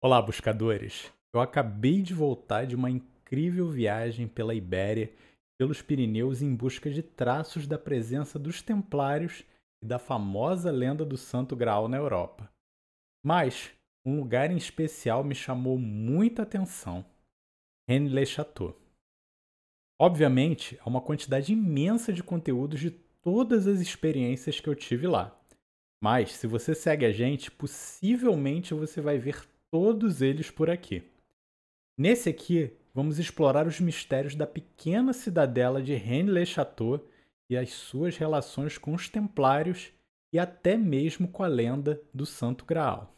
Olá, buscadores! Eu acabei de voltar de uma incrível viagem pela Ibéria, pelos Pirineus, em busca de traços da presença dos Templários e da famosa lenda do Santo Graal na Europa. Mas um lugar em especial me chamou muita atenção: Rennes-le-Château. Obviamente, há uma quantidade imensa de conteúdos de todas as experiências que eu tive lá. Mas, se você segue a gente, possivelmente você vai ver todos eles por aqui. Nesse aqui, vamos explorar os mistérios da pequena cidadela de Rennes-le-Château e as suas relações com os templários e até mesmo com a lenda do Santo Graal.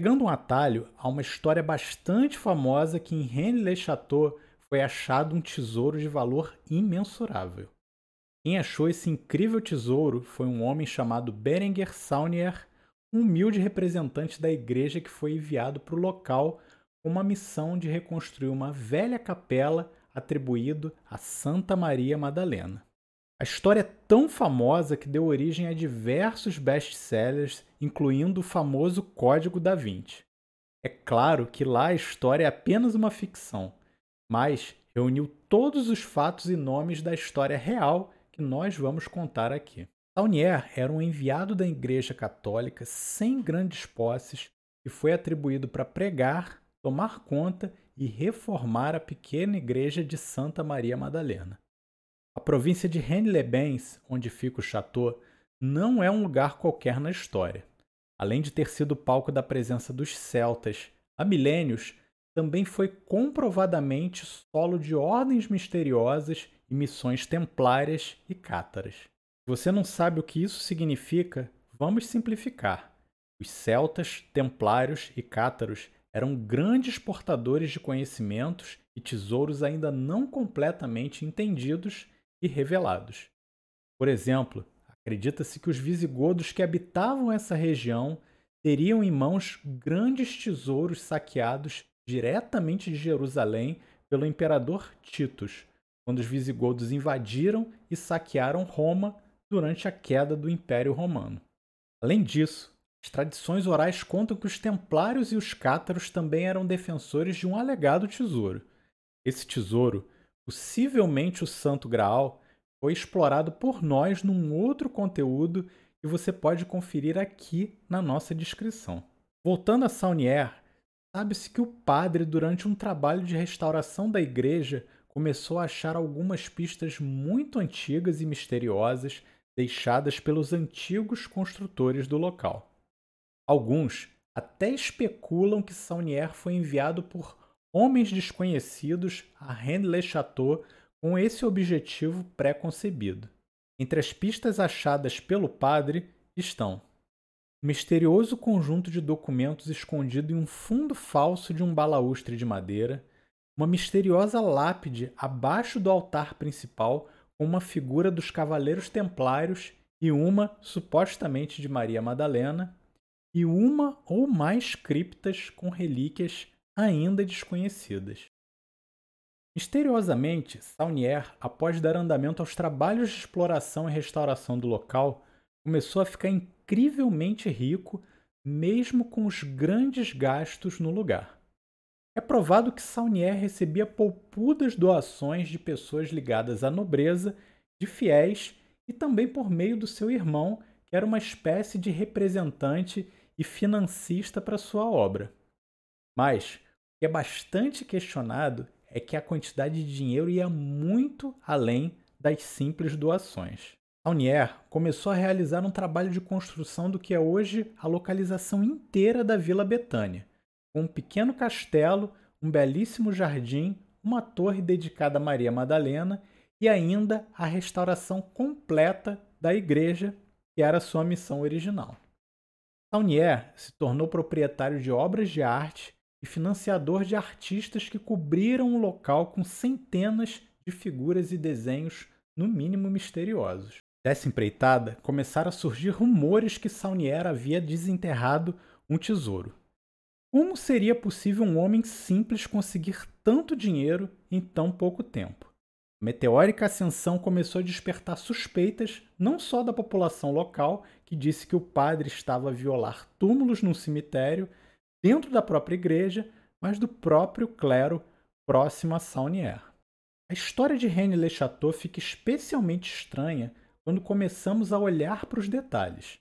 Pegando um atalho, há uma história bastante famosa que em Rennes-le-Château foi achado um tesouro de valor imensurável. Quem achou esse incrível tesouro foi um homem chamado Berenguer Saunier, um humilde representante da igreja que foi enviado para o local com uma missão de reconstruir uma velha capela atribuído a Santa Maria Madalena. A história é tão famosa que deu origem a diversos best-sellers, incluindo o famoso Código da Vinci. É claro que lá a história é apenas uma ficção, mas reuniu todos os fatos e nomes da história real que nós vamos contar aqui. Saunier era um enviado da Igreja Católica sem grandes posses e foi atribuído para pregar, tomar conta e reformar a pequena igreja de Santa Maria Madalena. A província de Rennes-les-Bains, onde fica o chateau, não é um lugar qualquer na história. Além de ter sido palco da presença dos celtas há milênios, também foi comprovadamente solo de ordens misteriosas e missões templárias e cátaras. Se você não sabe o que isso significa, vamos simplificar. Os celtas, templários e cátaros eram grandes portadores de conhecimentos e tesouros ainda não completamente entendidos e revelados. Por exemplo, acredita-se que os visigodos que habitavam essa região teriam em mãos grandes tesouros saqueados diretamente de Jerusalém pelo imperador Titus, quando os visigodos invadiram e saquearam Roma durante a queda do Império Romano. Além disso, as tradições orais contam que os templários e os cátaros também eram defensores de um alegado tesouro. Esse tesouro Possivelmente o Santo Graal foi explorado por nós num outro conteúdo que você pode conferir aqui na nossa descrição. Voltando a Saunier, sabe-se que o padre, durante um trabalho de restauração da igreja, começou a achar algumas pistas muito antigas e misteriosas deixadas pelos antigos construtores do local. Alguns até especulam que Saunier foi enviado por homens desconhecidos a Rennes-le-Château com esse objetivo pré-concebido. Entre as pistas achadas pelo padre estão um misterioso conjunto de documentos escondido em um fundo falso de um balaustre de madeira, uma misteriosa lápide abaixo do altar principal com uma figura dos cavaleiros templários e uma, supostamente, de Maria Madalena, e uma ou mais criptas com relíquias ainda desconhecidas. Misteriosamente, Saunier, após dar andamento aos trabalhos de exploração e restauração do local, começou a ficar incrivelmente rico, mesmo com os grandes gastos no lugar. É provado que Saunier recebia poupudas doações de pessoas ligadas à nobreza, de fiéis e também por meio do seu irmão, que era uma espécie de representante e financista para sua obra. Mas que é bastante questionado é que a quantidade de dinheiro ia muito além das simples doações. Saunier começou a realizar um trabalho de construção do que é hoje a localização inteira da Vila Betânia, com um pequeno castelo, um belíssimo jardim, uma torre dedicada a Maria Madalena e ainda a restauração completa da igreja, que era sua missão original. Saunier se tornou proprietário de obras de arte e financiador de artistas que cobriram o local com centenas de figuras e desenhos, no mínimo misteriosos. Dessa empreitada, começaram a surgir rumores que Saunier havia desenterrado um tesouro. Como seria possível um homem simples conseguir tanto dinheiro em tão pouco tempo? A meteórica ascensão começou a despertar suspeitas não só da população local, que disse que o padre estava a violar túmulos num cemitério dentro da própria igreja, mas do próprio clero próximo a Saunier. A história de René Le Chateau fica especialmente estranha quando começamos a olhar para os detalhes.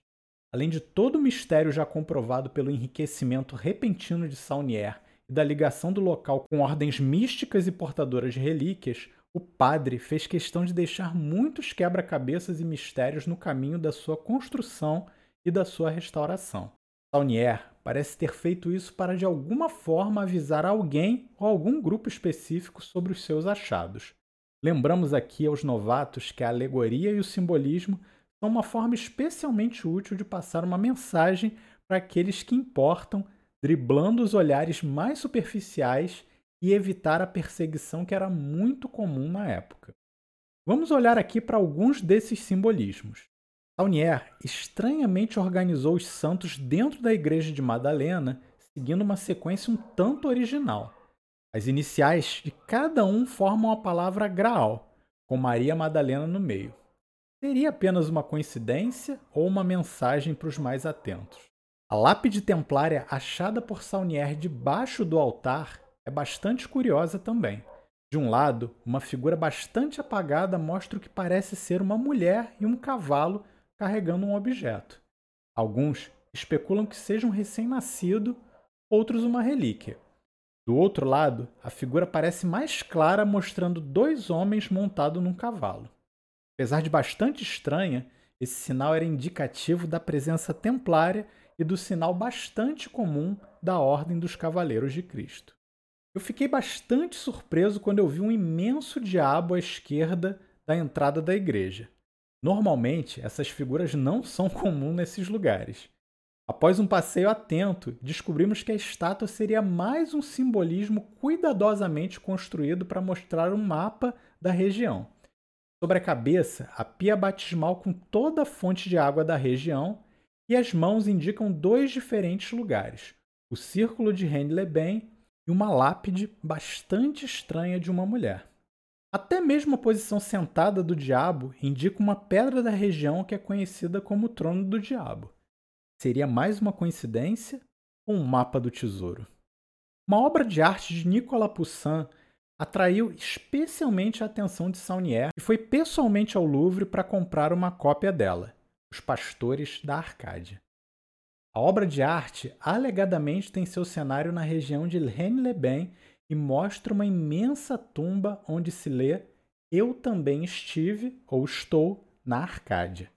Além de todo o mistério já comprovado pelo enriquecimento repentino de Saunier e da ligação do local com ordens místicas e portadoras de relíquias, o padre fez questão de deixar muitos quebra-cabeças e mistérios no caminho da sua construção e da sua restauração. Saunier parece ter feito isso para de alguma forma avisar alguém ou algum grupo específico sobre os seus achados. Lembramos aqui aos novatos que a alegoria e o simbolismo são uma forma especialmente útil de passar uma mensagem para aqueles que importam, driblando os olhares mais superficiais e evitar a perseguição que era muito comum na época. Vamos olhar aqui para alguns desses simbolismos. Saunier estranhamente organizou os santos dentro da igreja de Madalena, seguindo uma sequência um tanto original. As iniciais de cada um formam a palavra Graal, com Maria Madalena no meio. Seria apenas uma coincidência ou uma mensagem para os mais atentos? A lápide templária achada por Saunier debaixo do altar é bastante curiosa também. De um lado, uma figura bastante apagada mostra o que parece ser uma mulher e um cavalo carregando um objeto. Alguns especulam que seja um recém-nascido, outros uma relíquia. Do outro lado, a figura parece mais clara, mostrando dois homens montados num cavalo. Apesar de bastante estranha, esse sinal era indicativo da presença templária e do sinal bastante comum da Ordem dos Cavaleiros de Cristo. Eu fiquei bastante surpreso quando eu vi um imenso diabo à esquerda da entrada da igreja. Normalmente, essas figuras não são comuns nesses lugares. Após um passeio atento, descobrimos que a estátua seria mais um simbolismo cuidadosamente construído para mostrar um mapa da região. Sobre a cabeça, a pia batismal com toda a fonte de água da região, e as mãos indicam dois diferentes lugares: o círculo de Rennes-les-Bains e uma lápide bastante estranha de uma mulher. Até mesmo a posição sentada do diabo indica uma pedra da região que é conhecida como o Trono do Diabo. Seria mais uma coincidência ou um mapa do tesouro? Uma obra de arte de Nicolas Poussin atraiu especialmente a atenção de Saunier e foi pessoalmente ao Louvre para comprar uma cópia dela, Os Pastores da Arcádia. A obra de arte alegadamente tem seu cenário na região de Rennes-les-Bains e mostra uma imensa tumba onde se lê Eu também estive ou estou na Arcádia.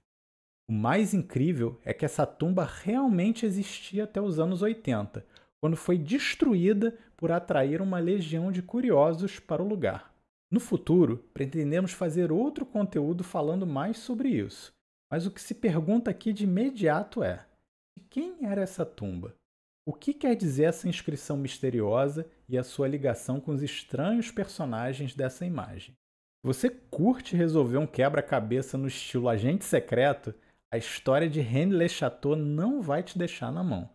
O mais incrível é que essa tumba realmente existia até os anos 80, quando foi destruída por atrair uma legião de curiosos para o lugar. No futuro, pretendemos fazer outro conteúdo falando mais sobre isso, mas o que se pergunta aqui de imediato é: de quem era essa tumba? O que quer dizer essa inscrição misteriosa e a sua ligação com os estranhos personagens dessa imagem? Você curte resolver um quebra-cabeça no estilo agente secreto, a história de René Le Chateau não vai te deixar na mão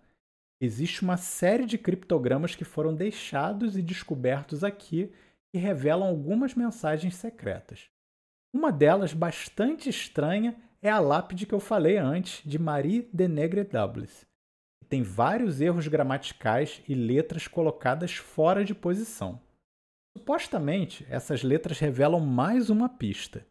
existe uma série de criptogramas que foram deixados e descobertos aqui que revelam algumas mensagens secretas. Uma delas, bastante estranha, é a lápide que eu falei antes, de Marie de Negre Doubles. Tem vários erros gramaticais e letras colocadas fora de posição. Supostamente, essas letras revelam mais uma pista.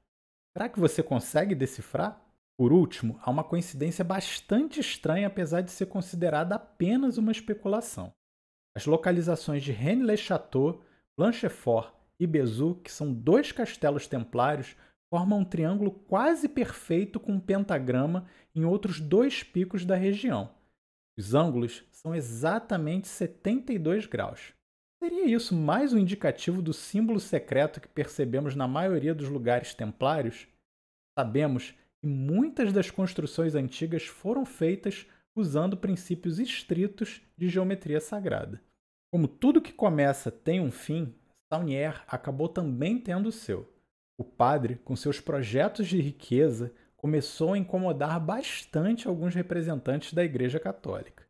Será que você consegue decifrar? Por último, há uma coincidência bastante estranha, apesar de ser considerada apenas uma especulação. As localizações de Rennes-le-Château, Blanchefort e Bezout, que são dois castelos templários, formam um triângulo quase perfeito com um pentagrama em outros dois picos da região. Os ângulos são exatamente 72 graus. Seria isso mais um indicativo do símbolo secreto que percebemos na maioria dos lugares templários? Sabemos e muitas das construções antigas foram feitas usando princípios estritos de geometria sagrada. Como tudo que começa tem um fim, Saunier acabou também tendo o seu. O padre, com seus projetos de riqueza, começou a incomodar bastante alguns representantes da Igreja Católica.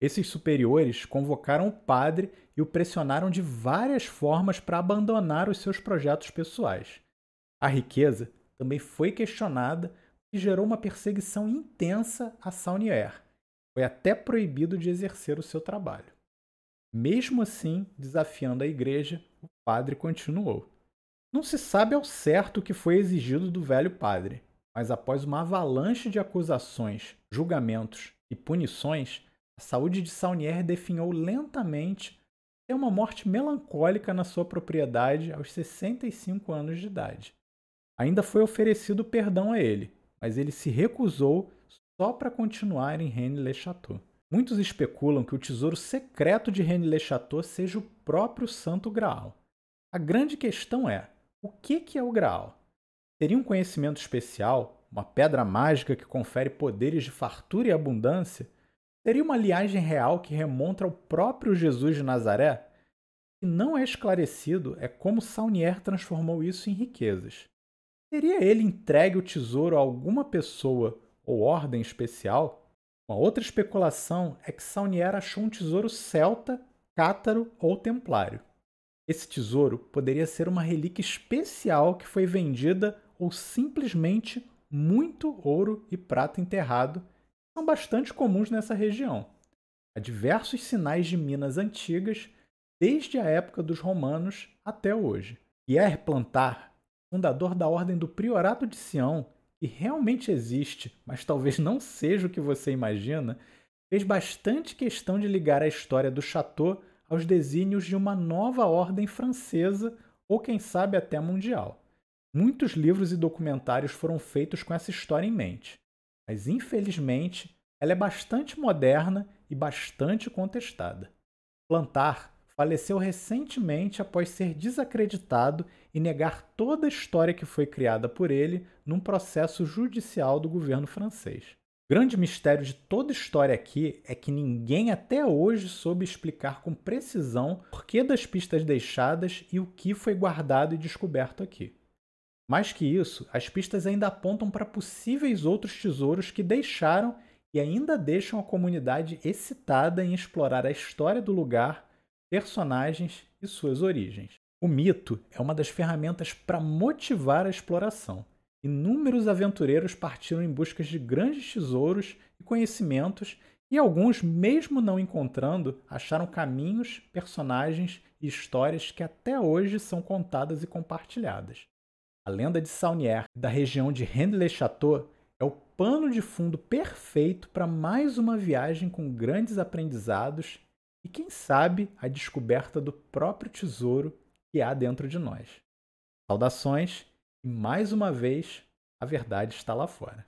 Esses superiores convocaram o padre e o pressionaram de várias formas para abandonar os seus projetos pessoais. A riqueza também foi questionada e gerou uma perseguição intensa a Saunier. Foi até proibido de exercer o seu trabalho. Mesmo assim, desafiando a igreja, o padre continuou. Não se sabe ao certo o que foi exigido do velho padre, mas após uma avalanche de acusações, julgamentos e punições, a saúde de Saunier definhou lentamente até uma morte melancólica na sua propriedade aos 65 anos de idade. Ainda foi oferecido perdão a ele, mas ele se recusou só para continuar em Rennes-le-Château. Muitos especulam que o tesouro secreto de Rennes-le-Château seja o próprio Santo Graal. A grande questão é: o que é o Graal? Seria um conhecimento especial, uma pedra mágica que confere poderes de fartura e abundância? Seria uma liagem real que remonta ao próprio Jesus de Nazaré? Que não é esclarecido é como Saunier transformou isso em riquezas. Teria ele entregue o tesouro a alguma pessoa ou ordem especial? Uma outra especulação é que Saunier achou um tesouro celta, cátaro ou templário. Esse tesouro poderia ser uma relíquia especial que foi vendida ou simplesmente muito ouro e prata enterrado, são bastante comuns nessa região. Há diversos sinais de minas antigas, desde a época dos romanos até hoje. Pierre Plantar, fundador da Ordem do Priorato de Sião, que realmente existe, mas talvez não seja o que você imagina, fez bastante questão de ligar a história do Chateau aos desígnios de uma nova ordem francesa ou, quem sabe, até mundial. Muitos livros e documentários foram feitos com essa história em mente, mas infelizmente ela é bastante moderna e bastante contestada. Plantar faleceu recentemente após ser desacreditado e negar toda a história que foi criada por ele num processo judicial do governo francês. O grande mistério de toda a história aqui é que ninguém até hoje soube explicar com precisão o porquê das pistas deixadas e o que foi guardado e descoberto aqui. Mais que isso, as pistas ainda apontam para possíveis outros tesouros que deixaram e ainda deixam a comunidade excitada em explorar a história do lugar personagens e suas origens. O mito é uma das ferramentas para motivar a exploração. Inúmeros aventureiros partiram em busca de grandes tesouros e conhecimentos, e alguns, mesmo não encontrando, acharam caminhos, personagens e histórias que até hoje são contadas e compartilhadas. A lenda de Saunier, da região de Rennes-le-Château, é o pano de fundo perfeito para mais uma viagem com grandes aprendizados e, quem sabe, a descoberta do próprio tesouro que há dentro de nós. Saudações e, mais uma vez, a verdade está lá fora.